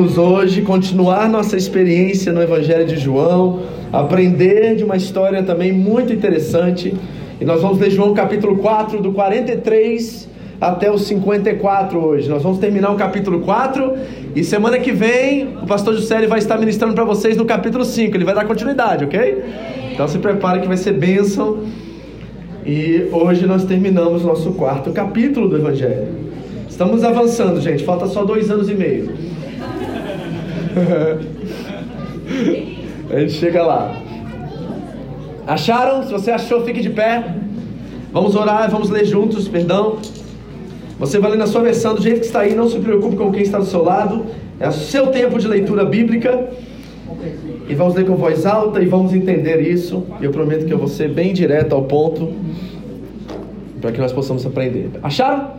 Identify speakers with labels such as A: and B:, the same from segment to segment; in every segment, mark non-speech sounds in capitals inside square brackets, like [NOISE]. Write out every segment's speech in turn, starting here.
A: Vamos hoje continuar nossa experiência no Evangelho de João, aprender de uma história também muito interessante. E nós vamos ler João capítulo 4, do 43 até o 54 hoje. Nós vamos terminar o capítulo 4 e semana que vem o pastor Juscelio vai estar ministrando para vocês no capítulo 5. Ele vai dar continuidade, ok? Então se prepare que vai ser bênção. E hoje nós terminamos nosso quarto capítulo do Evangelho. Estamos avançando, gente. Falta só dois anos e meio. [LAUGHS] A gente chega lá. Acharam? Se você achou, fique de pé. Vamos orar, vamos ler juntos, perdão. Você vai ler na sua versão do jeito que está aí, não se preocupe com quem está do seu lado. É o seu tempo de leitura bíblica. E vamos ler com voz alta e vamos entender isso. E eu prometo que eu vou ser bem direto ao ponto para que nós possamos aprender. Acharam?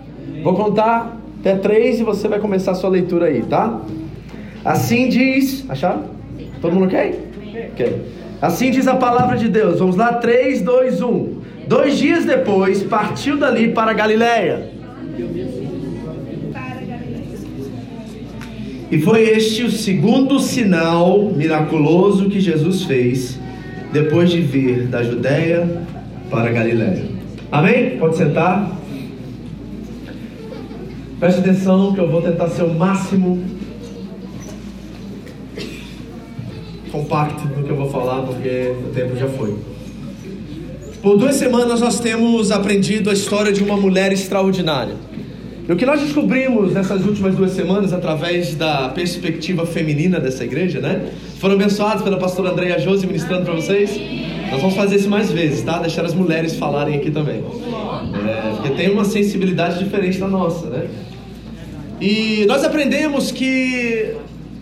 A: Vou contar até três e você vai começar a sua leitura aí, tá? Assim diz. Acharam? Todo mundo ok? Ok. Assim diz a palavra de Deus. Vamos lá, 3, 2, 1. Dois dias depois, partiu dali para Galiléia. E foi este o segundo sinal miraculoso que Jesus fez depois de vir da Judéia para Galiléia. Amém? Pode sentar. Preste atenção que eu vou tentar ser o máximo compacto no que eu vou falar, porque o tempo já foi. Por duas semanas nós temos aprendido a história de uma mulher extraordinária. E o que nós descobrimos nessas últimas duas semanas, através da perspectiva feminina dessa igreja, né? Foram abençoados pela pastora Andréia Josi ministrando para vocês. Nós vamos fazer isso mais vezes, tá? Deixar as mulheres falarem aqui também. É, porque tem uma sensibilidade diferente da nossa, né? E nós aprendemos que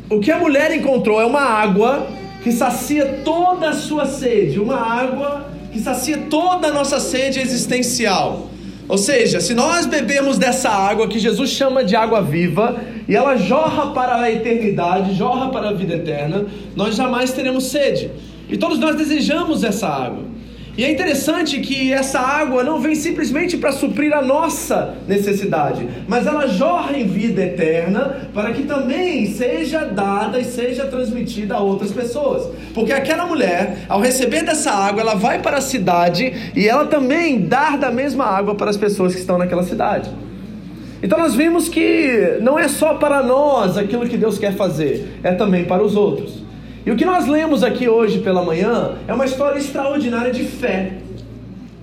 A: o que a mulher encontrou é uma água que sacia toda a sua sede, uma água que sacia toda a nossa sede existencial. Ou seja, se nós bebemos dessa água que Jesus chama de água viva, e ela jorra para a eternidade, jorra para a vida eterna, nós jamais teremos sede. E todos nós desejamos essa água. E é interessante que essa água não vem simplesmente para suprir a nossa necessidade, mas ela jorra em vida eterna para que também seja dada e seja transmitida a outras pessoas. Porque aquela mulher, ao receber dessa água, ela vai para a cidade e ela também dá da mesma água para as pessoas que estão naquela cidade. Então nós vimos que não é só para nós aquilo que Deus quer fazer, é também para os outros. E o que nós lemos aqui hoje pela manhã é uma história extraordinária de fé.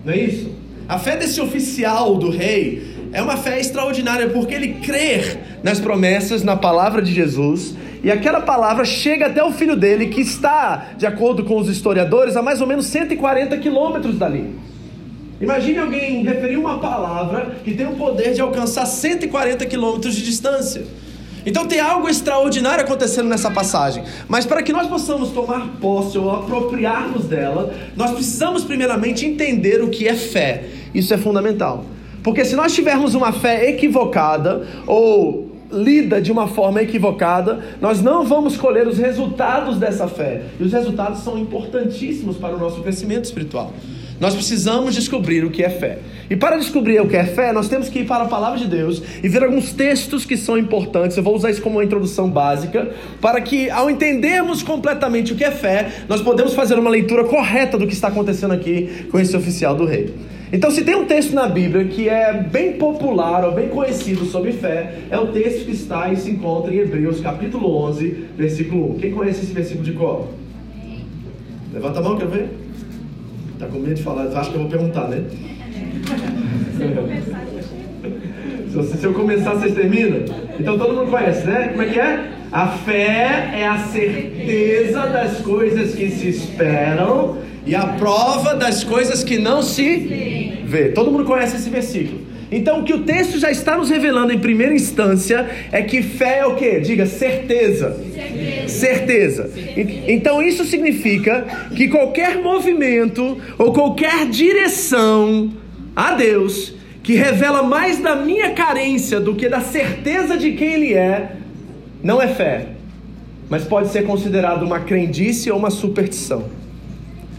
A: Não é isso? A fé desse oficial do rei é uma fé extraordinária porque ele crê nas promessas, na palavra de Jesus, e aquela palavra chega até o filho dele, que está, de acordo com os historiadores, a mais ou menos 140 quilômetros dali. Imagine alguém referir uma palavra que tem o poder de alcançar 140 quilômetros de distância. Então tem algo extraordinário acontecendo nessa passagem. Mas para que nós possamos tomar posse ou apropriarmos dela, nós precisamos primeiramente entender o que é fé. Isso é fundamental. Porque se nós tivermos uma fé equivocada ou lida de uma forma equivocada, nós não vamos colher os resultados dessa fé. E os resultados são importantíssimos para o nosso crescimento espiritual. Nós precisamos descobrir o que é fé. E para descobrir o que é fé, nós temos que ir para a palavra de Deus e ver alguns textos que são importantes. Eu vou usar isso como uma introdução básica, para que, ao entendermos completamente o que é fé, nós podemos fazer uma leitura correta do que está acontecendo aqui com esse oficial do rei. Então, se tem um texto na Bíblia que é bem popular ou bem conhecido sobre fé, é o texto que está e se encontra em Hebreus, capítulo 11, versículo 1. Quem conhece esse versículo de cor? Levanta a mão, quero ver. Tá com medo de falar? Acho que eu vou perguntar, né? [LAUGHS] se, eu começar, vocês terminam? Então todo mundo conhece, né? Como é que é? A fé é a certeza das coisas que se esperam e a prova das coisas que não se vê. Todo mundo conhece esse versículo. Então, o que o texto já está nos revelando em primeira instância é que fé é o que? Diga, certeza. Certeza. certeza. Então, isso significa que qualquer movimento ou qualquer direção a Deus que revela mais da minha carência do que da certeza de quem Ele é, não é fé, mas pode ser considerado uma crendice ou uma superstição.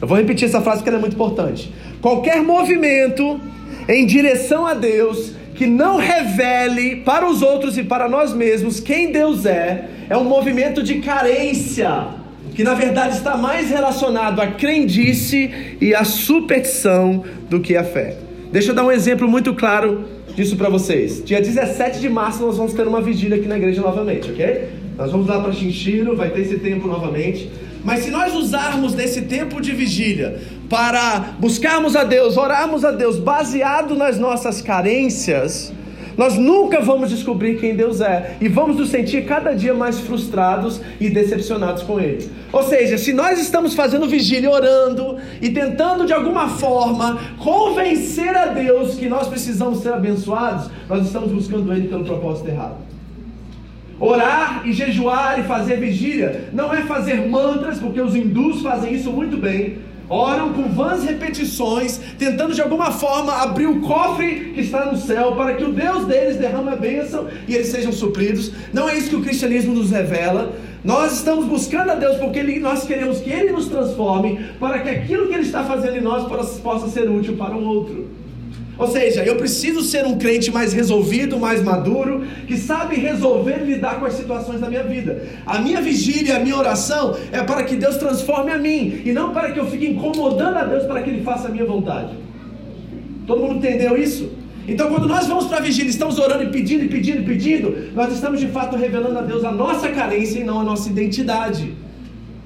A: Eu vou repetir essa frase porque ela é muito importante. Qualquer movimento em direção a Deus que não revele para os outros e para nós mesmos quem Deus é, é um movimento de carência, que na verdade está mais relacionado à crendice e à superstição do que à fé. Deixa eu dar um exemplo muito claro disso para vocês. Dia 17 de março nós vamos ter uma vigília aqui na igreja novamente, ok? Nós vamos lá para Chinchiro, vai ter esse tempo novamente. Mas se nós usarmos desse tempo de vigília para buscarmos a Deus, orarmos a Deus baseado nas nossas carências, nós nunca vamos descobrir quem Deus é e vamos nos sentir cada dia mais frustrados e decepcionados com Ele. Ou seja, se nós estamos fazendo vigília, orando e tentando de alguma forma convencer a Deus que nós precisamos ser abençoados, nós estamos buscando Ele pelo propósito errado. Orar e jejuar e fazer vigília não é fazer mantras, porque os hindus fazem isso muito bem oram com vãs repetições, tentando de alguma forma abrir o cofre que está no céu para que o Deus deles derrame a bênção e eles sejam supridos. Não é isso que o cristianismo nos revela. Nós estamos buscando a Deus porque nós queremos que Ele nos transforme para que aquilo que Ele está fazendo em nós possa ser útil para o outro. Ou seja, eu preciso ser um crente mais resolvido, mais maduro, que sabe resolver e lidar com as situações da minha vida. A minha vigília, a minha oração é para que Deus transforme a mim e não para que eu fique incomodando a Deus para que Ele faça a minha vontade. Todo mundo entendeu isso? Então, quando nós vamos para a vigília, estamos orando e pedindo, e pedindo, e pedindo, nós estamos de fato revelando a Deus a nossa carência e não a nossa identidade.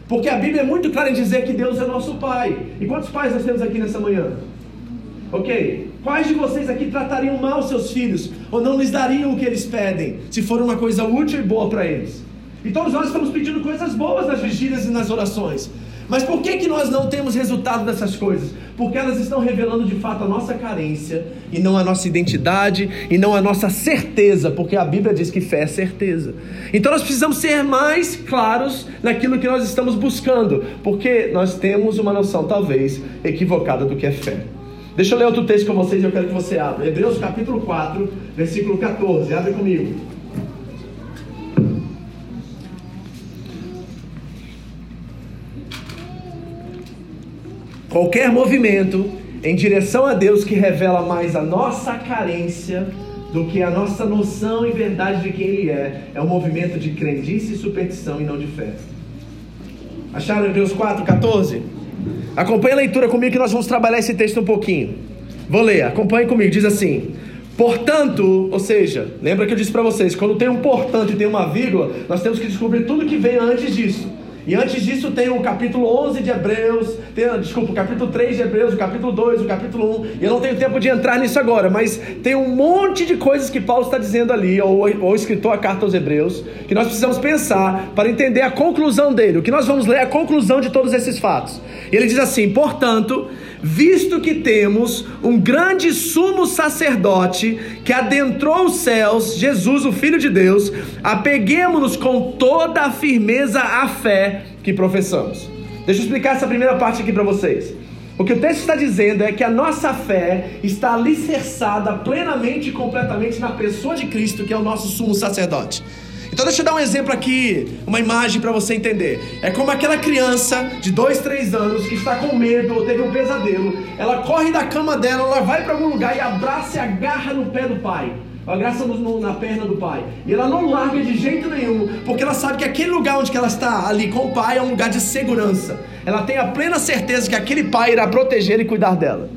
A: Porque a Bíblia é muito clara em dizer que Deus é nosso Pai. E quantos pais nós temos aqui nessa manhã? Ok? Quais de vocês aqui tratariam mal seus filhos ou não lhes dariam o que eles pedem, se for uma coisa útil e boa para eles? E todos nós estamos pedindo coisas boas nas vigílias e nas orações. Mas por que, que nós não temos resultado dessas coisas? Porque elas estão revelando de fato a nossa carência, e não a nossa identidade, e não a nossa certeza, porque a Bíblia diz que fé é certeza. Então nós precisamos ser mais claros naquilo que nós estamos buscando, porque nós temos uma noção, talvez, equivocada do que é fé. Deixa eu ler outro texto com vocês eu quero que você abra. Hebreus capítulo 4, versículo 14. Abre comigo. Qualquer movimento em direção a Deus que revela mais a nossa carência do que a nossa noção e verdade de quem Ele é, é um movimento de crendice e superstição e não de fé. Acharam Hebreus 4, 14? Acompanhe a leitura comigo que nós vamos trabalhar esse texto um pouquinho. Vou ler, acompanhe comigo. Diz assim: Portanto, ou seja, lembra que eu disse para vocês, quando tem um portanto e tem uma vírgula, nós temos que descobrir tudo que vem antes disso. E antes disso tem o capítulo 11 de Hebreus, tem, desculpa, o capítulo 3 de Hebreus, o capítulo 2, o capítulo 1. E eu não tenho tempo de entrar nisso agora, mas tem um monte de coisas que Paulo está dizendo ali, ou, ou escritor a carta aos Hebreus, que nós precisamos pensar para entender a conclusão dele. O que nós vamos ler é a conclusão de todos esses fatos. E ele diz assim: portanto, visto que temos um grande sumo sacerdote que adentrou os céus, Jesus, o Filho de Deus, apeguemos-nos com toda a firmeza à fé que professamos. Deixa eu explicar essa primeira parte aqui para vocês. O que o texto está dizendo é que a nossa fé está alicerçada plenamente e completamente na pessoa de Cristo, que é o nosso sumo sacerdote. Então deixa eu dar um exemplo aqui, uma imagem para você entender. É como aquela criança de 2, 3 anos que está com medo ou teve um pesadelo. Ela corre da cama dela, ela vai para algum lugar e abraça e agarra no pé do pai. No, no, na perna do pai. E ela não larga de jeito nenhum, porque ela sabe que aquele lugar onde ela está ali com o pai é um lugar de segurança. Ela tem a plena certeza que aquele pai irá proteger e cuidar dela.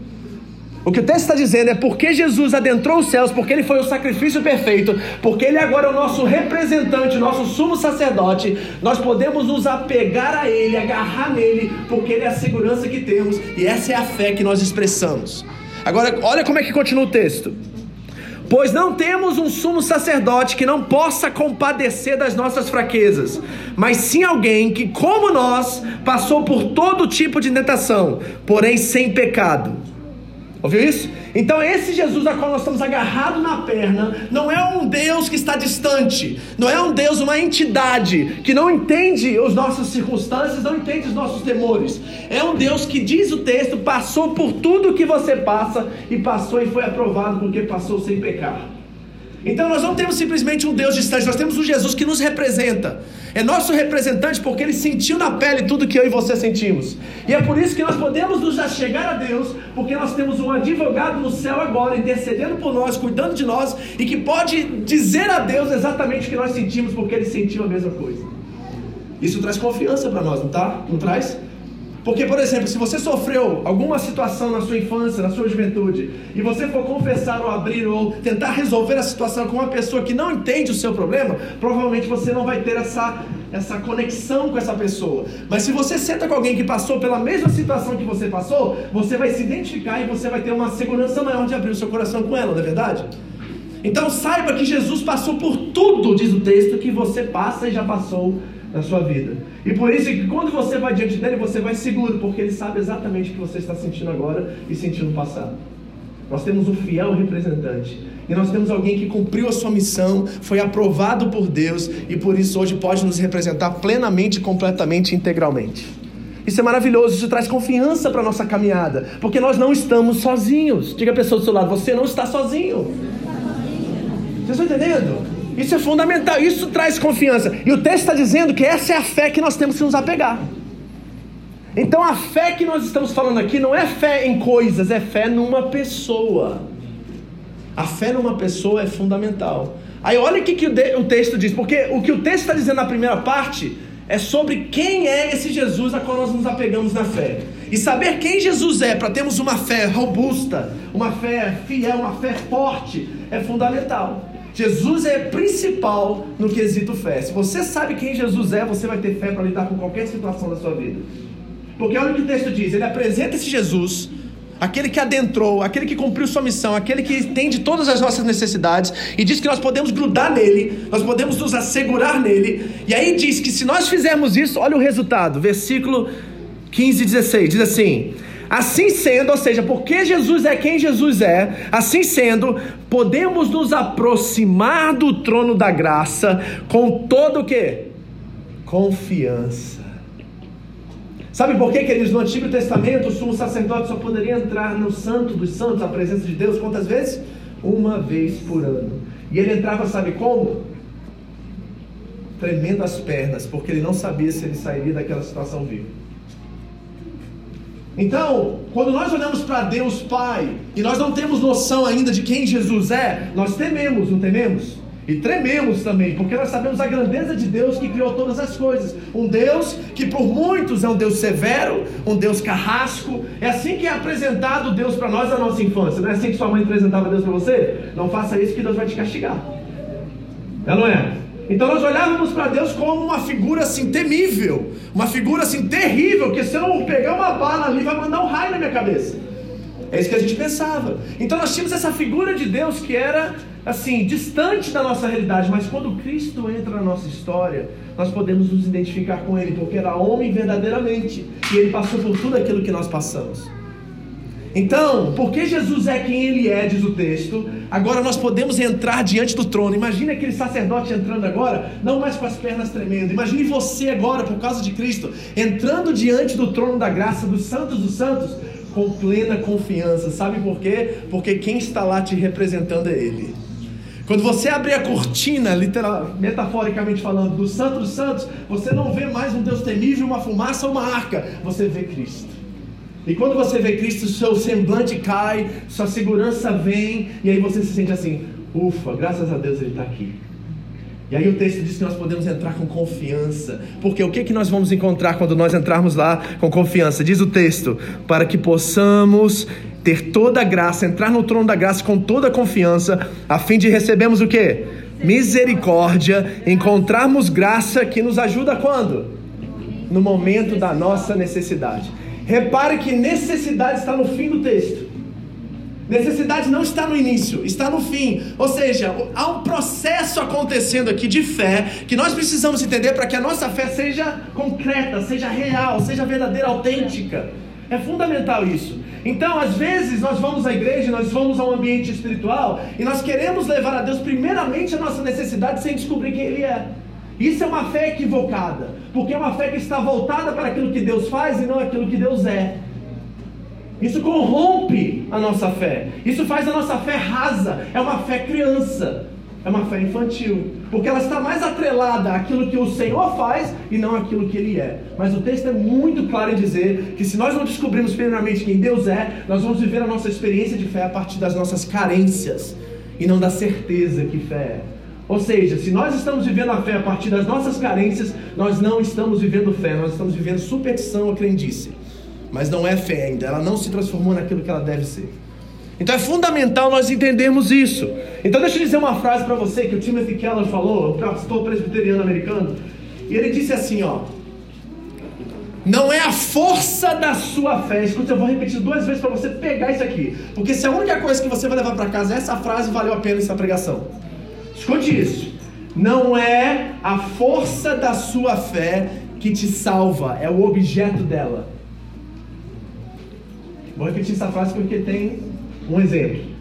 A: O que o texto está dizendo é porque Jesus adentrou os céus, porque ele foi o sacrifício perfeito, porque ele agora é o nosso representante, nosso sumo sacerdote, nós podemos nos apegar a ele, agarrar nele, porque ele é a segurança que temos e essa é a fé que nós expressamos. Agora, olha como é que continua o texto. Pois não temos um sumo sacerdote que não possa compadecer das nossas fraquezas, mas sim alguém que, como nós, passou por todo tipo de tentação, porém sem pecado. Ouviu isso? Então, esse Jesus a qual nós estamos agarrados na perna, não é um Deus que está distante, não é um Deus, uma entidade que não entende as nossas circunstâncias, não entende os nossos temores. É um Deus que, diz o texto, passou por tudo que você passa e passou e foi aprovado porque passou sem pecar. Então nós não temos simplesmente um Deus distante, nós temos um Jesus que nos representa. É nosso representante porque ele sentiu na pele tudo que eu e você sentimos. E é por isso que nós podemos nos chegar a Deus, porque nós temos um advogado no céu agora, intercedendo por nós, cuidando de nós, e que pode dizer a Deus exatamente o que nós sentimos, porque ele sentiu a mesma coisa. Isso traz confiança para nós, não tá? Não traz? Porque, por exemplo, se você sofreu alguma situação na sua infância, na sua juventude, e você for confessar ou abrir ou tentar resolver a situação com uma pessoa que não entende o seu problema, provavelmente você não vai ter essa, essa conexão com essa pessoa. Mas se você senta com alguém que passou pela mesma situação que você passou, você vai se identificar e você vai ter uma segurança maior de abrir o seu coração com ela, não é verdade? Então saiba que Jesus passou por tudo, diz o texto, que você passa e já passou na sua vida. E por isso que quando você vai diante dele, você vai seguro, porque ele sabe exatamente o que você está sentindo agora e sentiu no passado. Nós temos um fiel representante. E nós temos alguém que cumpriu a sua missão, foi aprovado por Deus e por isso hoje pode nos representar plenamente, completamente, integralmente. Isso é maravilhoso, isso traz confiança para a nossa caminhada, porque nós não estamos sozinhos. Diga a pessoa do seu lado, você não está sozinho. Vocês estão entendendo? Isso é fundamental, isso traz confiança. E o texto está dizendo que essa é a fé que nós temos que nos apegar. Então a fé que nós estamos falando aqui não é fé em coisas, é fé numa pessoa. A fé numa pessoa é fundamental. Aí olha o que, que o, texto diz, porque o que o texto está dizendo na primeira parte é sobre quem é esse Jesus a qual nós nos apegamos na fé. E saber quem Jesus é para termos uma fé robusta, uma fé fiel, uma fé forte, é fundamental. Jesus é principal no quesito fé. Se você sabe quem Jesus é, você vai ter fé para lidar com qualquer situação da sua vida. Porque olha o que o texto diz: ele apresenta esse Jesus, aquele que adentrou, aquele que cumpriu sua missão, aquele que entende todas as nossas necessidades, e diz que nós podemos grudar nele, nós podemos nos assegurar nele. E aí diz que se nós fizermos isso, olha o resultado, versículo 15 e 16: diz assim. Assim sendo, ou seja, porque Jesus é quem Jesus é, assim sendo, podemos nos aproximar do trono da graça com todo o que? Confiança. Sabe por que, queridos? No Antigo Testamento, o sumo sacerdote só poderia entrar no Santo dos Santos, a presença de Deus, quantas vezes? Uma vez por ano. E ele entrava, sabe como? Tremendo as pernas, porque ele não sabia se ele sairia daquela situação vivo. Então, quando nós olhamos para Deus Pai e nós não temos noção ainda de quem Jesus é, nós tememos, não tememos? E trememos também, porque nós sabemos a grandeza de Deus que criou todas as coisas. Um Deus que por muitos é um Deus severo, um Deus carrasco. É assim que é apresentado Deus para nós na nossa infância. Não é assim que sua mãe apresentava Deus para você? Não faça isso que Deus vai te castigar. É não é? Então nós olhávamos para Deus como uma figura assim temível, uma figura assim terrível, que se eu pegar uma bala ali vai mandar um raio na minha cabeça. É isso que a gente pensava. Então nós tínhamos essa figura de Deus que era assim, distante da nossa realidade, mas quando Cristo entra na nossa história, nós podemos nos identificar com ele, porque era homem verdadeiramente, e ele passou por tudo aquilo que nós passamos. Então, porque Jesus é quem ele é, diz o texto, agora nós podemos entrar diante do trono. Imagine aquele sacerdote entrando agora, não mais com as pernas tremendo. Imagine você agora, por causa de Cristo, entrando diante do trono da graça dos santos dos santos, com plena confiança. Sabe por quê? Porque quem está lá te representando é Ele. Quando você abrir a cortina, literal, metaforicamente falando, do Santo dos Santos, você não vê mais um Deus temível, uma fumaça ou uma arca, você vê Cristo. E quando você vê Cristo, seu semblante cai, sua segurança vem, e aí você se sente assim: ufa, graças a Deus ele está aqui. E aí o texto diz que nós podemos entrar com confiança, porque o que, que nós vamos encontrar quando nós entrarmos lá com confiança? Diz o texto: para que possamos ter toda a graça, entrar no trono da graça com toda a confiança, a fim de recebermos o que? Misericórdia, encontrarmos graça que nos ajuda quando? No momento da nossa necessidade. Repare que necessidade está no fim do texto. Necessidade não está no início, está no fim. Ou seja, há um processo acontecendo aqui de fé que nós precisamos entender para que a nossa fé seja concreta, seja real, seja verdadeira, autêntica. É fundamental isso. Então, às vezes, nós vamos à igreja, nós vamos a um ambiente espiritual e nós queremos levar a Deus, primeiramente, a nossa necessidade sem descobrir quem Ele é. Isso é uma fé equivocada, porque é uma fé que está voltada para aquilo que Deus faz e não aquilo que Deus é. Isso corrompe a nossa fé. Isso faz a nossa fé rasa. É uma fé criança. É uma fé infantil. Porque ela está mais atrelada àquilo que o Senhor faz e não àquilo que Ele é. Mas o texto é muito claro em dizer que se nós não descobrirmos primeiramente quem Deus é, nós vamos viver a nossa experiência de fé a partir das nossas carências e não da certeza que fé é. Ou seja, se nós estamos vivendo a fé a partir das nossas carências, nós não estamos vivendo fé, nós estamos vivendo superstição ou crendice mas não é fé ainda, ela não se transformou naquilo que ela deve ser. Então é fundamental nós entendermos isso. Então deixa eu dizer uma frase para você que o Timothy Keller falou, o pastor presbiteriano americano, e ele disse assim, ó: Não é a força da sua fé. Escuta, eu vou repetir duas vezes para você pegar isso aqui, porque se a única coisa que você vai levar para casa é essa frase, valeu a pena essa pregação. Escute isso. Não é a força da sua fé que te salva, é o objeto dela. Vou repetir essa frase porque tem um exemplo.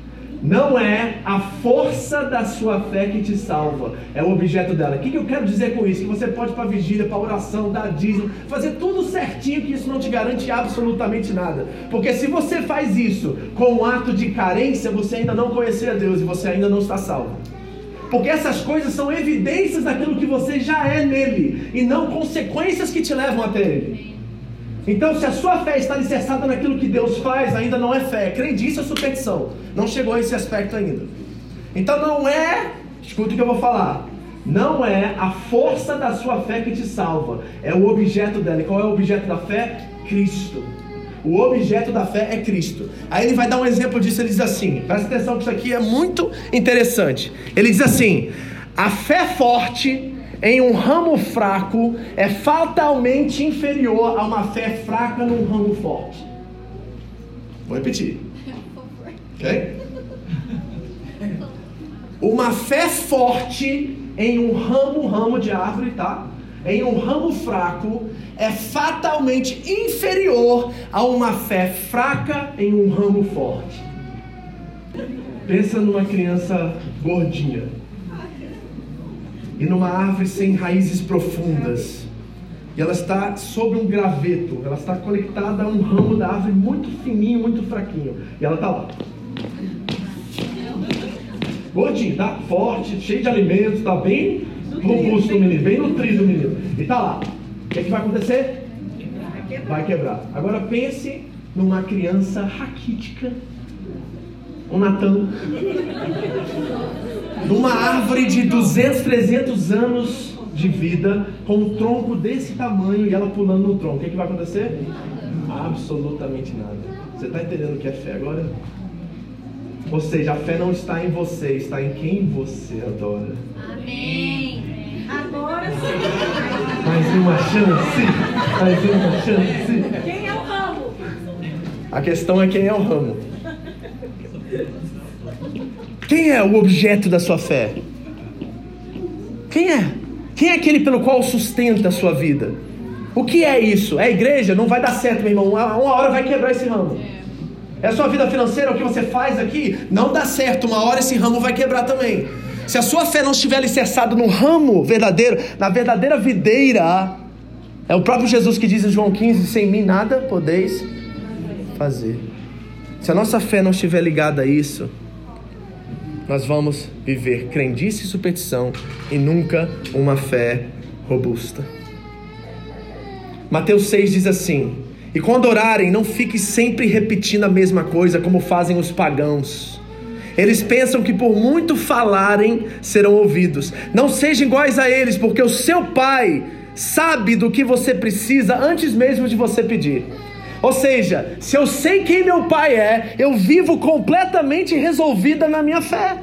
A: Não é a força da sua fé que te salva, é o objeto dela. O que, eu quero dizer com isso? Que você pode ir para vigília, para oração, dar dízimo, fazer tudo certinho, que isso não te garante absolutamente nada. Porque se você faz isso com um ato de carência, você ainda não conheceu a Deus e você ainda não está salvo. Porque essas coisas são evidências daquilo que você já é nele e não consequências que te levam até ele. Então, se a sua fé está alicerçada naquilo que Deus faz, ainda não é fé, é crendice ou superstição. Não chegou a esse aspecto ainda. Então, não é, escuta o que eu vou falar. Não é a força da sua fé que te salva, é o objeto dela. E qual é o objeto da fé? Cristo. O objeto da fé é Cristo. Aí ele vai dar um exemplo disso. Ele diz assim: presta atenção que isso aqui é muito interessante. Ele diz assim: a fé forte em um ramo fraco é fatalmente inferior a uma fé fraca num ramo forte. Vou repetir. [LAUGHS] Ok? Uma fé forte em um ramo, ramo de árvore, tá? Em um ramo fraco é fatalmente inferior a uma fé fraca em um ramo forte. Pensa numa criança gordinha e numa árvore sem raízes profundas. E ela está sobre um graveto, ela está conectada a um ramo da árvore muito fininho, muito fraquinho. E ela está lá. Gordinho, tá? Forte, cheio de alimentos, tá bem robusto o menino, bem nutrido o menino. E tá lá. O que, é que vai acontecer? Vai quebrar. Agora pense numa criança raquítica. Um Natan numa árvore de 200, 300 anos de vida, com um tronco desse tamanho e ela pulando no tronco. O que, é que vai acontecer? Absolutamente nada. Você está entendendo o que é fé agora? Ou seja, a fé não está em você, está em quem você adora.
B: Amém. Agora sim.
A: Mais uma chance. Mais uma chance.
B: Quem é o ramo?
A: A questão é quem é o ramo. Quem é o objeto da sua fé? Quem é? Quem é aquele pelo qual sustenta a sua vida? O que é isso? É a igreja? Não vai dar certo, meu irmão. Uma hora vai quebrar esse ramo. É a sua vida financeira, o que você faz aqui? Não dá certo. Uma hora esse ramo vai quebrar também. Se a sua fé não estiver alicerçada no ramo verdadeiro, na verdadeira videira, é o próprio Jesus que diz em João 15: sem mim nada podeis fazer. Se a nossa fé não estiver ligada a isso, nós vamos viver crendice e superstição e nunca uma fé robusta. Mateus 6 diz assim: E quando orarem, não fiquem sempre repetindo a mesma coisa como fazem os pagãos. Eles pensam que por muito falarem serão ouvidos. Não sejam iguais a eles, porque o seu pai sabe do que você precisa antes mesmo de você pedir. Ou seja, se eu sei quem meu pai é, eu vivo completamente resolvida na minha fé.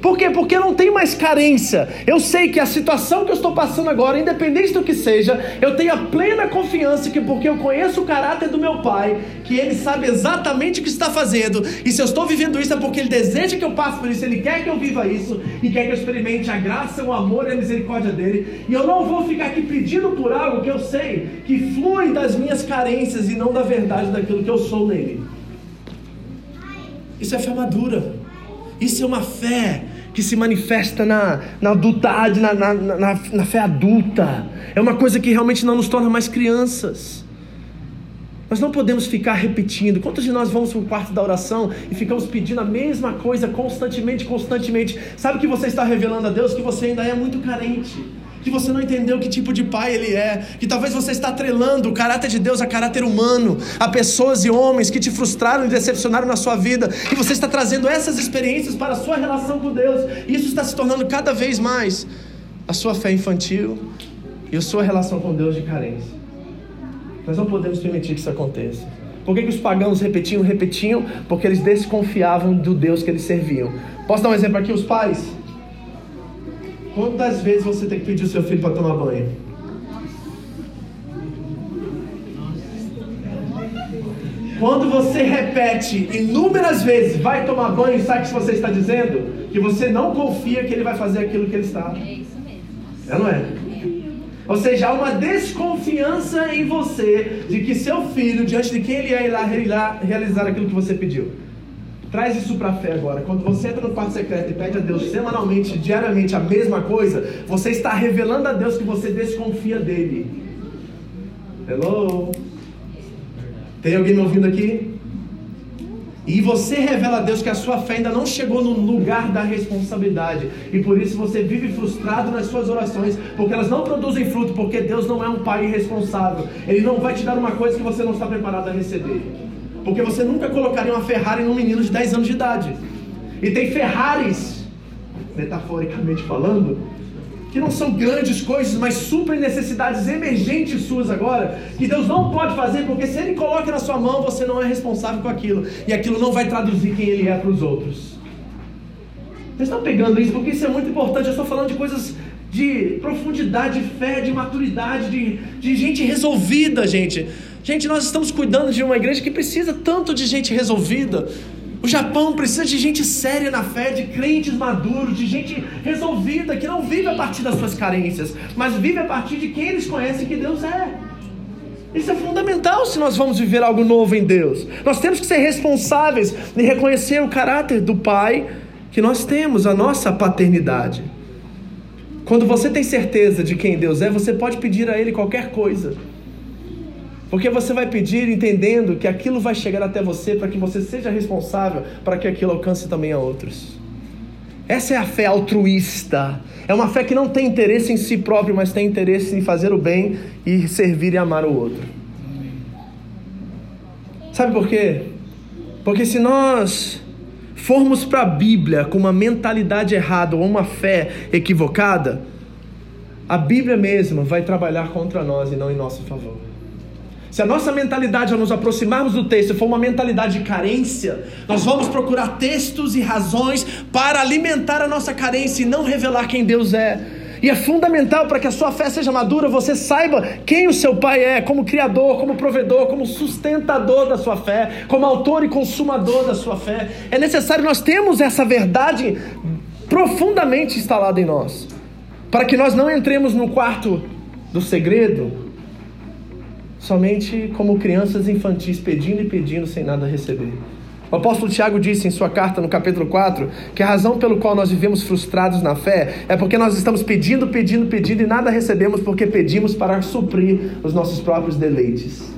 A: Por quê? Porque não tenho mais carência. Eu sei que a situação que eu estou passando agora, independente do que seja, eu tenho a plena confiança que porque eu conheço o caráter do meu pai, que ele sabe exatamente o que está fazendo, e se eu estou vivendo isso é porque ele deseja que eu passe por isso, ele quer que eu viva isso e quer que eu experimente a graça, o amor e a misericórdia dele. E eu não vou ficar aqui pedindo por algo que eu sei que flui das minhas carências e não da verdade daquilo que eu sou nele. Isso é fé madura. Isso é uma fé que se manifesta na, na adultade, na, na, na, na fé adulta. É uma coisa que realmente não nos torna mais crianças. Nós não podemos ficar repetindo. Quantos de nós vamos para o quarto da oração e ficamos pedindo a mesma coisa constantemente, constantemente? Sabe que você está revelando a Deus que você ainda é muito carente que você não entendeu que tipo de pai ele é, que talvez você está atrelando o caráter de Deus a caráter humano, a pessoas e homens que te frustraram e decepcionaram na sua vida, e você está trazendo essas experiências para a sua relação com Deus, e isso está se tornando cada vez mais a sua fé infantil e a sua relação com Deus de carência. Nós não podemos permitir que isso aconteça. Por que, que os pagãos repetiam, repetiam? Porque eles desconfiavam do Deus que eles serviam. Posso dar um exemplo aqui? Os pais Quantas vezes você tem que pedir o seu filho para tomar banho? Quando você repete inúmeras vezes, vai tomar banho, sabe o que você está dizendo? Que você não confia que ele vai fazer aquilo que ele está. É isso mesmo. É, não é? Ou seja, há uma desconfiança em você de que seu filho, diante de quem ele é, irá realizar aquilo que você pediu. Traz isso para a fé agora. Quando você entra no quarto secreto e pede a Deus semanalmente, diariamente a mesma coisa, você está revelando a Deus que você desconfia dele. Hello? Tem alguém me ouvindo aqui? E você revela a Deus que a sua fé ainda não chegou no lugar da responsabilidade. E por isso você vive frustrado nas suas orações, porque elas não produzem fruto, porque Deus não é um pai irresponsável. Ele não vai te dar uma coisa que você não está preparado a receber. Porque você nunca colocaria uma Ferrari num menino de 10 anos de idade. E tem Ferraris, metaforicamente falando, que não são grandes coisas, mas super necessidades emergentes suas agora, que Deus não pode fazer, porque se Ele coloca na sua mão, você não é responsável por aquilo, e aquilo não vai traduzir quem Ele é para os outros. Vocês estão pegando isso, porque isso é muito importante. Eu estou falando de coisas de profundidade, de fé, de maturidade, de, de gente resolvida, gente. Gente, nós estamos cuidando de uma igreja que precisa tanto de gente resolvida. O Japão precisa de gente séria na fé, de crentes maduros, de gente resolvida, que não vive a partir das suas carências, mas vive a partir de quem eles conhecem que Deus é. Isso é fundamental se nós vamos viver algo novo em Deus. Nós temos que ser responsáveis e reconhecer o caráter do Pai que nós temos, a nossa paternidade. Quando você tem certeza de quem Deus é, você pode pedir a Ele qualquer coisa. Porque você vai pedir entendendo que aquilo vai chegar até você para que você seja responsável para que aquilo alcance também a outros. Essa é a fé altruísta. É uma fé que não tem interesse em si próprio, mas tem interesse em fazer o bem e servir e amar o outro. Sabe por quê? Porque se nós formos para a Bíblia com uma mentalidade errada ou uma fé equivocada, a Bíblia mesma vai trabalhar contra nós e não em nosso favor. Se a nossa mentalidade ao nos aproximarmos do texto for uma mentalidade de carência, nós vamos procurar textos e razões para alimentar a nossa carência e não revelar quem Deus é. E é fundamental para que a sua fé seja madura, você saiba quem o seu pai é, como criador, como provedor, como sustentador da sua fé, como autor e consumador da sua fé. É necessário nós termos essa verdade profundamente instalada em nós, para que nós não entremos no quarto do segredo somente como crianças infantis pedindo e pedindo sem nada receber. O apóstolo Tiago disse em sua carta no capítulo 4 que a razão pelo qual nós vivemos frustrados na fé é porque nós estamos pedindo, pedindo, pedindo e nada recebemos porque pedimos para suprir os nossos próprios deleites.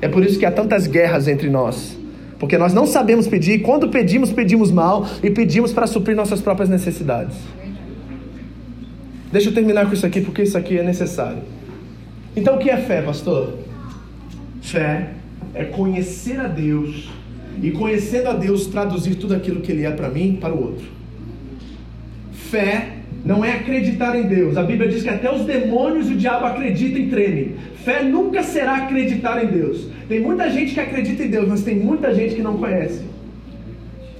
A: É por isso que há tantas guerras entre nós. Porque nós não sabemos pedir, quando pedimos, pedimos mal e pedimos para suprir nossas próprias necessidades. Deixa eu terminar com isso aqui, porque isso aqui é necessário. Então o que é fé, pastor? Fé é conhecer a Deus e conhecendo a Deus traduzir tudo aquilo que Ele é para mim para o outro. Fé não é acreditar em Deus. A Bíblia diz que até os demônios e o diabo acreditam e tremem. Fé nunca será acreditar em Deus. Tem muita gente que acredita em Deus, mas tem muita gente que não conhece.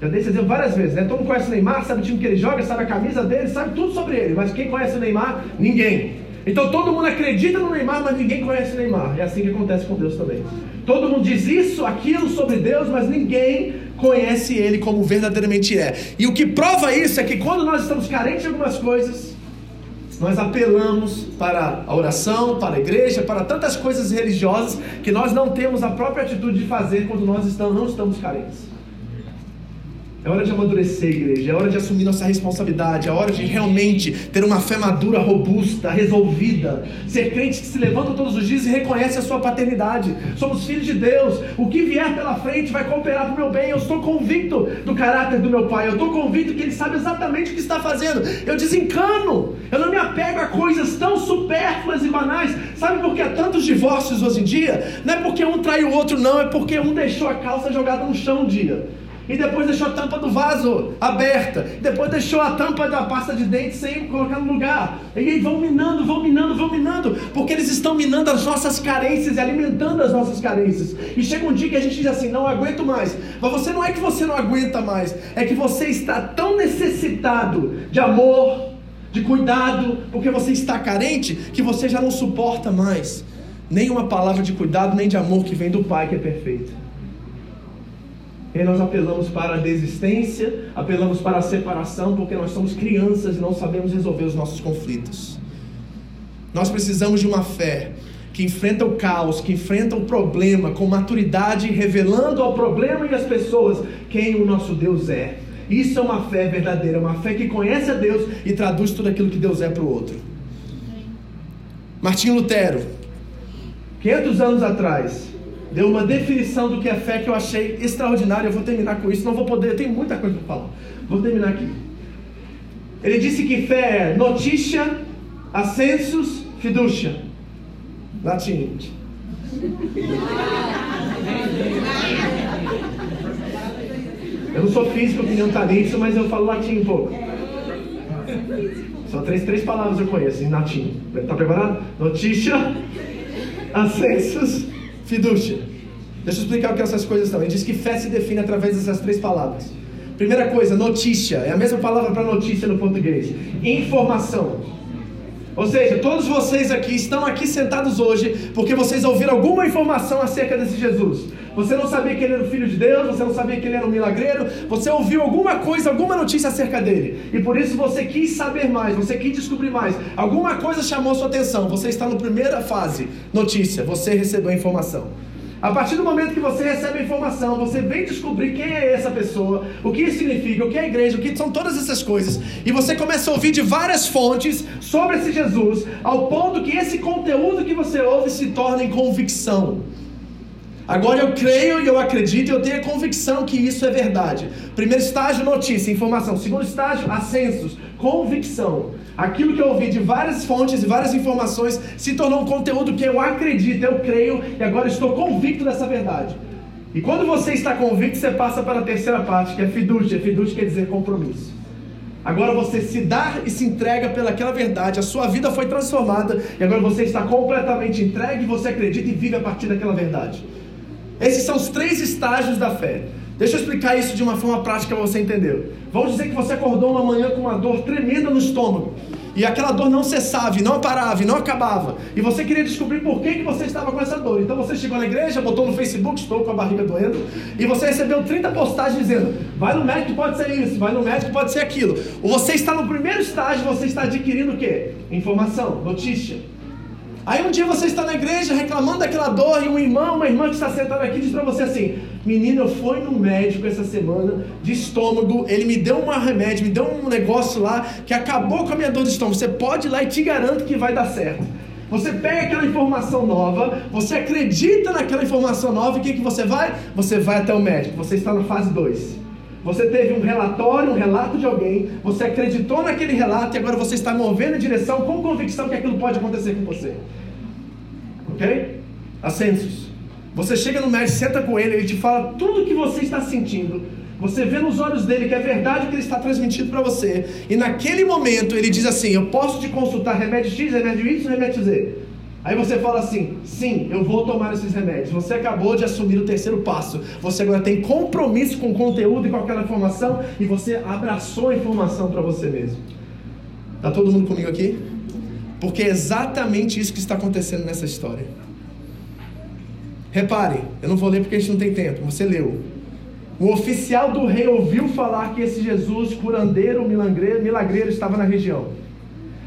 A: Já dei esse exemplo várias vezes, né? Todo mundo conhece o Neymar, sabe o time que ele joga, sabe a camisa dele, sabe tudo sobre ele. Mas quem conhece o Neymar? Ninguém. Então todo mundo acredita no Neymar, mas ninguém conhece Neymar. É assim que acontece com Deus também. Todo mundo diz isso, aquilo sobre Deus, mas ninguém conhece Ele como verdadeiramente é. E o que prova isso é que quando nós estamos carentes de algumas coisas, nós apelamos para a oração, para a igreja, para tantas coisas religiosas que nós não temos a própria atitude de fazer quando nós não estamos carentes. É hora de amadurecer, igreja. É hora de assumir nossa responsabilidade. É hora de realmente ter uma fé madura, robusta, resolvida. Ser crente que se levanta todos os dias e reconhece a sua paternidade. Somos filhos de Deus. O que vier pela frente vai cooperar para o meu bem. Eu estou convicto do caráter do meu pai. Eu estou convicto que ele sabe exatamente o que está fazendo. Eu desencano. Eu não me apego a coisas tão supérfluas e banais. Sabe por que há tantos divórcios hoje em dia? Não é porque um trai o outro, não. É porque um deixou a calça jogada no chão um dia. E depois deixou a tampa do vaso aberta. Depois deixou a tampa da pasta de dente sem colocar no lugar. E vão minando, vão minando, vão minando. Porque eles estão minando as nossas carências e alimentando as nossas carências. E chega um dia que a gente diz assim: não aguento mais. Mas você não é que você não aguenta mais. É que você está tão necessitado de amor, de cuidado, porque você está carente, que você já não suporta mais. Nem uma palavra de cuidado, nem de amor que vem do Pai que é perfeito. E nós apelamos para a desistência, apelamos para a separação, porque nós somos crianças e não sabemos resolver os nossos conflitos. Nós precisamos de uma fé que enfrenta o caos, que enfrenta o problema com maturidade, revelando ao problema e às pessoas quem o nosso Deus é. Isso é uma fé verdadeira, uma fé que conhece a Deus e traduz tudo aquilo que Deus é para o outro. Martinho Lutero, 500 anos atrás, deu uma definição do que é fé que eu achei extraordinária. Eu vou terminar com isso, não vou poder, tenho muita coisa para falar. Vou terminar aqui. Ele disse que fé é notícia, ascensos, fiducia. Latim. Eu não sou físico que nem um talento, mas eu falo latim um pouco. Só três, três palavras eu conheço em latim. Está preparado? Notícia, ascensos, Fiducia. Deixa eu explicar o que essas coisas são. Ele diz que fé se define através dessas três palavras. Primeira coisa, notícia. É a mesma palavra para notícia no português. Informação. Ou seja, todos vocês aqui estão aqui sentados hoje porque vocês ouviram alguma informação acerca desse Jesus. Você não sabia que ele era o filho de Deus, você não sabia que ele era um milagreiro, você ouviu alguma coisa, alguma notícia acerca dele. E por isso você quis saber mais, você quis descobrir mais. Alguma coisa chamou sua atenção. Você está na primeira fase, notícia, você recebeu a informação. A partir do momento que você recebe a informação, você vem descobrir quem é essa pessoa, o que isso significa, o que é igreja, o que são todas essas coisas, e você começa a ouvir de várias fontes sobre esse Jesus, ao ponto que esse conteúdo que você ouve se torna em convicção. Agora eu creio e eu acredito e eu tenho a convicção que isso é verdade. Primeiro estágio, notícia, informação. Segundo estágio, ascensos, convicção. Aquilo que eu ouvi de várias fontes e várias informações se tornou um conteúdo que eu acredito, eu creio e agora estou convicto dessa verdade. E quando você está convicto, você passa para a terceira parte, que é fidúcia. Fidúcia quer dizer compromisso. Agora você se dá e se entrega pelaquela verdade, a sua vida foi transformada e agora você está completamente entregue, você acredita e vive a partir daquela verdade. Esses são os três estágios da fé. Deixa eu explicar isso de uma forma prática para você entender. Vamos dizer que você acordou uma manhã com uma dor tremenda no estômago. E aquela dor não cessava, não parava, não acabava. E você queria descobrir por que, que você estava com essa dor. Então você chegou na igreja, botou no Facebook, estou com a barriga doendo. E você recebeu 30 postagens dizendo: vai no médico, pode ser isso, vai no médico, pode ser aquilo. Você está no primeiro estágio, você está adquirindo o quê? Informação, notícia. Aí um dia você está na igreja reclamando daquela dor e um irmão, uma irmã que está sentada aqui diz para você assim: Menino, eu fui no médico essa semana de estômago, ele me deu um remédio, me deu um negócio lá que acabou com a minha dor de estômago. Você pode ir lá e te garanto que vai dar certo. Você pega aquela informação nova, você acredita naquela informação nova e o que, que você vai? Você vai até o médico, você está na fase 2. Você teve um relatório, um relato de alguém, você acreditou naquele relato e agora você está movendo em direção com convicção que aquilo pode acontecer com você. Ok? Ascensos. Você chega no médico, senta com ele, ele te fala tudo o que você está sentindo. Você vê nos olhos dele que é verdade o que ele está transmitindo para você. E naquele momento ele diz assim: Eu posso te consultar remédio X, remédio Y, remédio Z. Aí você fala assim: sim, eu vou tomar esses remédios. Você acabou de assumir o terceiro passo. Você agora tem compromisso com o conteúdo e com aquela informação e você abraçou a informação para você mesmo. Tá todo mundo comigo aqui? Porque é exatamente isso que está acontecendo nessa história. Repare, eu não vou ler porque a gente não tem tempo, você leu. O oficial do rei ouviu falar que esse Jesus, curandeiro, milagreiro, milagreiro, estava na região.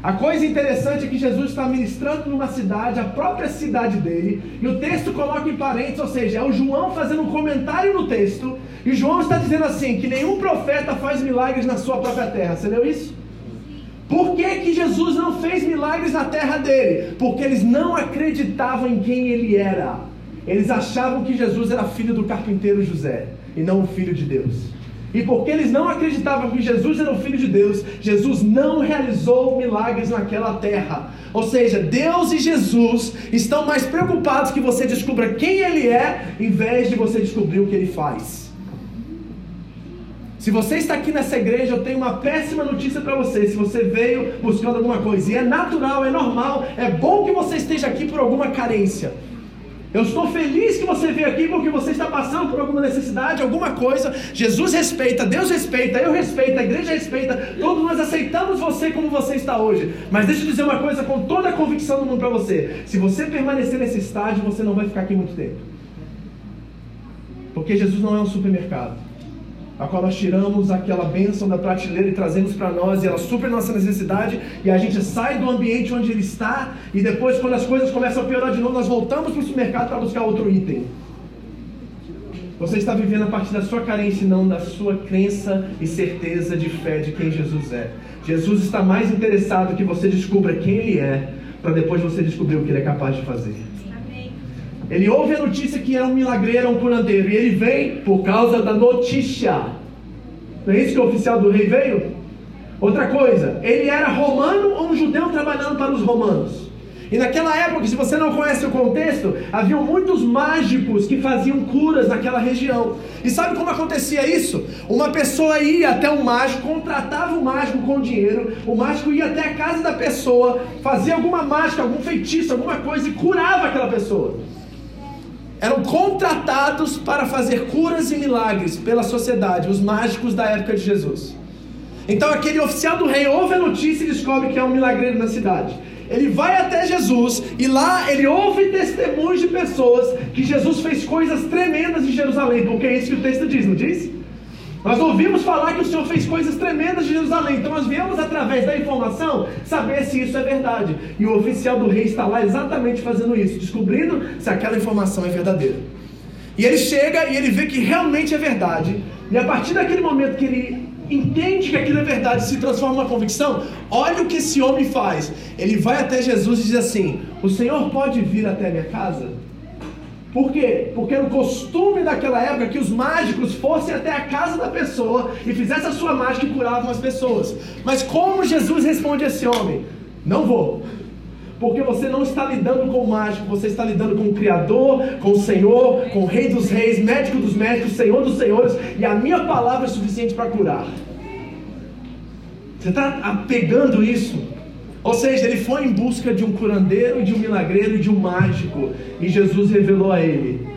A: A coisa interessante é que Jesus está ministrando numa cidade, a própria cidade dele, e o texto coloca em parênteses, ou seja, é o João fazendo um comentário no texto, e João está dizendo assim: que nenhum profeta faz milagres na sua própria terra. Você leu isso? Por que, que Jesus não fez milagres na terra dele? Porque eles não acreditavam em quem ele era. Eles achavam que Jesus era filho do carpinteiro José e não o filho de Deus. E porque eles não acreditavam que Jesus era o Filho de Deus, Jesus não realizou milagres naquela terra. Ou seja, Deus e Jesus estão mais preocupados que você descubra quem Ele é, em vez de você descobrir o que Ele faz. Se você está aqui nessa igreja, eu tenho uma péssima notícia para você. Se você veio buscando alguma coisa, e é natural, é normal, é bom que você esteja aqui por alguma carência. Eu estou feliz que você veio aqui porque você está passando por alguma necessidade, alguma coisa. Jesus respeita, Deus respeita, eu respeito, a igreja respeita. Todos nós aceitamos você como você está hoje. Mas deixa eu dizer uma coisa com toda a convicção do mundo para você: se você permanecer nesse estágio, você não vai ficar aqui muito tempo. Porque Jesus não é um supermercado a qual nós tiramos aquela bênção da prateleira e trazemos para nós, e ela supre nossa necessidade, e a gente sai do ambiente onde ele está, e depois, quando as coisas começam a piorar de novo, nós voltamos para o supermercado para buscar outro item. Você está vivendo a partir da sua carência e não da sua crença e certeza de fé de quem Jesus é. Jesus está mais interessado que você descubra quem Ele é, para depois você descobrir o que Ele é capaz de fazer. Ele ouve a notícia que é um milagreiro, um curandeiro, e ele vem por causa da notícia. Não é isso que o oficial do rei veio? Outra coisa, ele era romano ou um judeu trabalhando para os romanos? E naquela época, se você não conhece o contexto, haviam muitos mágicos que faziam curas naquela região. E sabe como acontecia isso? Uma pessoa ia até um mágico, contratava o mágico com dinheiro, o mágico ia até a casa da pessoa, fazia alguma mágica, algum feitiço, alguma coisa e curava aquela pessoa eram contratados para fazer curas e milagres pela sociedade, os mágicos da época de Jesus. Então aquele oficial do rei ouve a notícia e descobre que é um milagreiro na cidade. Ele vai até Jesus e lá ele ouve testemunhos de pessoas que Jesus fez coisas tremendas em Jerusalém, porque é isso que o texto diz, não diz? Nós ouvimos falar que o Senhor fez coisas tremendas em Jerusalém, então nós viemos através da informação saber se isso é verdade. E o oficial do rei está lá exatamente fazendo isso, descobrindo se aquela informação é verdadeira. E ele chega e ele vê que realmente é verdade. E a partir daquele momento que ele entende que aquilo é verdade, se transforma numa convicção, olha o que esse homem faz. Ele vai até Jesus e diz assim: O Senhor pode vir até a minha casa? Por quê? Porque era o costume daquela época que os mágicos fossem até a casa da pessoa e fizessem a sua mágica e curavam as pessoas. Mas como Jesus responde a esse homem? Não vou. Porque você não está lidando com o mágico, você está lidando com o Criador, com o Senhor, com o Rei dos Reis, médico dos médicos, Senhor dos Senhores, e a minha palavra é suficiente para curar. Você está apegando isso? Ou seja, ele foi em busca de um curandeiro, de um milagreiro, de um mágico. E Jesus revelou a ele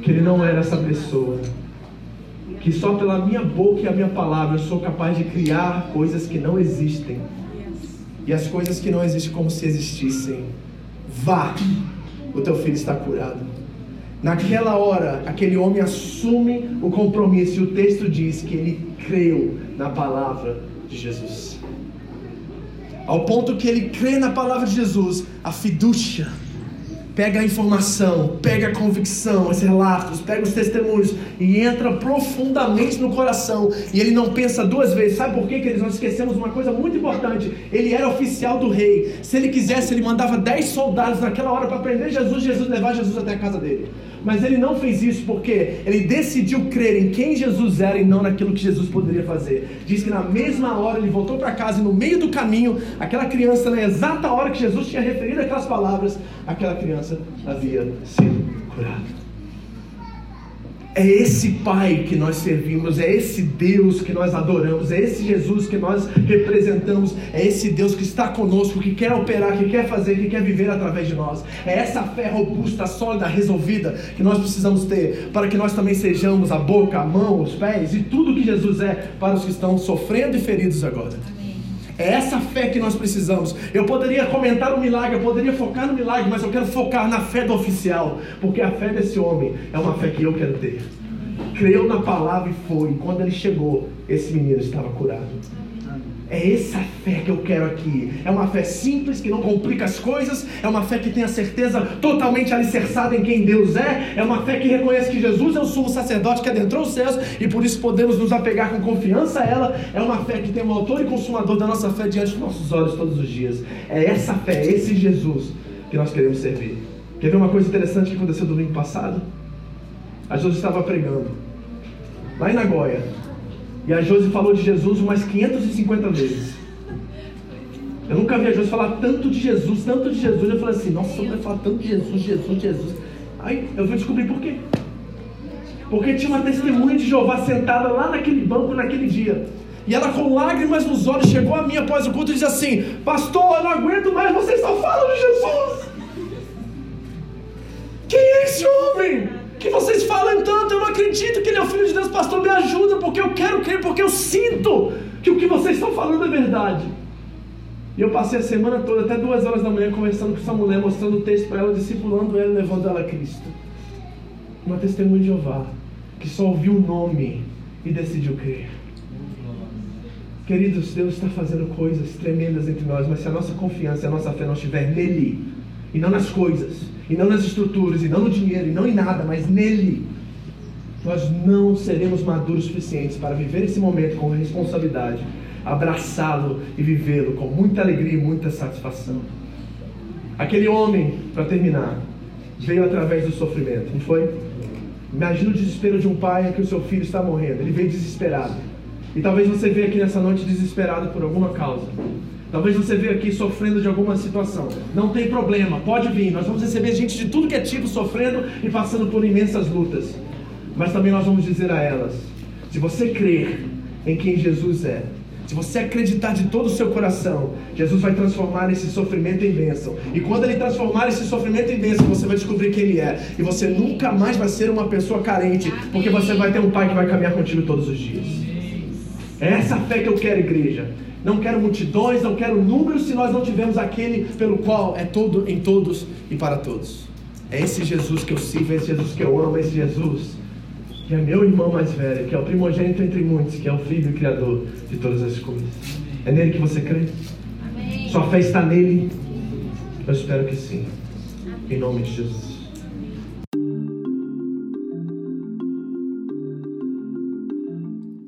A: que ele não era essa pessoa. Que só pela minha boca e a minha palavra eu sou capaz de criar coisas que não existem. E as coisas que não existem como se existissem. Vá, o teu filho está curado. Naquela hora, aquele homem assume o compromisso e o texto diz que ele creu na palavra de Jesus. Ao ponto que ele crê na palavra de Jesus, a fidúcia. Pega a informação, pega a convicção, os relatos, pega os testemunhos e entra profundamente no coração. E ele não pensa duas vezes. Sabe por quê, que Nós esquecemos uma coisa muito importante. Ele era oficial do rei. Se ele quisesse, ele mandava dez soldados naquela hora para prender Jesus, Jesus levar Jesus até a casa dele. Mas ele não fez isso porque ele decidiu crer em quem Jesus era e não naquilo que Jesus poderia fazer. Diz que na mesma hora ele voltou para casa e no meio do caminho, aquela criança, na exata hora que Jesus tinha referido aquelas palavras, aquela criança havia sido curada. É esse Pai que nós servimos, é esse Deus que nós adoramos, é esse Jesus que nós representamos, é esse Deus que está conosco, que quer operar, que quer fazer, que quer viver através de nós. É essa fé robusta, sólida, resolvida que nós precisamos ter para que nós também sejamos a boca, a mão, os pés e tudo que Jesus é para os que estão sofrendo e feridos agora. É essa fé que nós precisamos. Eu poderia comentar o milagre, eu poderia focar no milagre, mas eu quero focar na fé do oficial, porque a fé desse homem é uma fé que eu quero ter. Creu na palavra e foi. Quando ele chegou, esse menino estava curado. É essa fé que eu quero aqui. É uma fé simples, que não complica as coisas. É uma fé que tem a certeza totalmente alicerçada em quem Deus é. É uma fé que reconhece que Jesus é o sumo sacerdote que adentrou os céus e por isso podemos nos apegar com confiança a ela. É uma fé que tem o autor e consumador da nossa fé diante dos nossos olhos todos os dias. É essa fé, é esse Jesus que nós queremos servir. Quer ver uma coisa interessante que aconteceu domingo passado? A Jesus estava pregando lá em Nagoya. E a Josi falou de Jesus umas 550 vezes. Eu nunca vi a Josi falar tanto de Jesus, tanto de Jesus. Eu falei assim, nossa, vai falar tanto de Jesus, Jesus, Jesus. Aí eu fui descobrir por quê. Porque tinha uma testemunha de Jeová sentada lá naquele banco naquele dia. E ela com lágrimas nos olhos chegou a mim após o culto e disse assim: Pastor, eu não aguento mais, vocês só falam de Jesus. Quem é esse homem? Que vocês falam tanto, eu não acredito que ele é o filho de Deus, pastor, me ajuda, porque eu quero crer, porque eu sinto que o que vocês estão falando é verdade. E eu passei a semana toda, até duas horas da manhã, conversando com essa mulher, mostrando o texto para ela, discipulando ela, levando ela a Cristo. Uma testemunha de Jeová, que só ouviu o nome e decidiu crer. Queridos, Deus está fazendo coisas tremendas entre nós, mas se a nossa confiança a nossa fé não estiver nele, e não nas coisas, e não nas estruturas, e não no dinheiro, e não em nada, mas nele, nós não seremos maduros suficientes para viver esse momento com responsabilidade, abraçá-lo e vivê-lo com muita alegria e muita satisfação. Aquele homem, para terminar, veio através do sofrimento, não foi? Imagina o desespero de um pai que o seu filho está morrendo. Ele veio desesperado. E talvez você veja aqui nessa noite desesperado por alguma causa. Talvez você veja aqui sofrendo de alguma situação. Não tem problema, pode vir. Nós vamos receber gente de tudo que é tipo sofrendo e passando por imensas lutas. Mas também nós vamos dizer a elas: se você crer em quem Jesus é, se você acreditar de todo o seu coração, Jesus vai transformar esse sofrimento em bênção. E quando Ele transformar esse sofrimento em bênção, você vai descobrir quem Ele é. E você nunca mais vai ser uma pessoa carente, porque você vai ter um Pai que vai caminhar contigo todos os dias. É essa fé que eu quero, igreja. Não quero multidões, não quero números se nós não tivermos aquele pelo qual é todo em todos e para todos. É esse Jesus que eu sirvo, é esse Jesus que eu amo, é esse Jesus que é meu irmão mais velho, que é o primogênito entre muitos, que é o filho e criador de todas as coisas. É nele que você crê? Amém. Sua fé está nele? Eu espero que sim. Em nome de Jesus.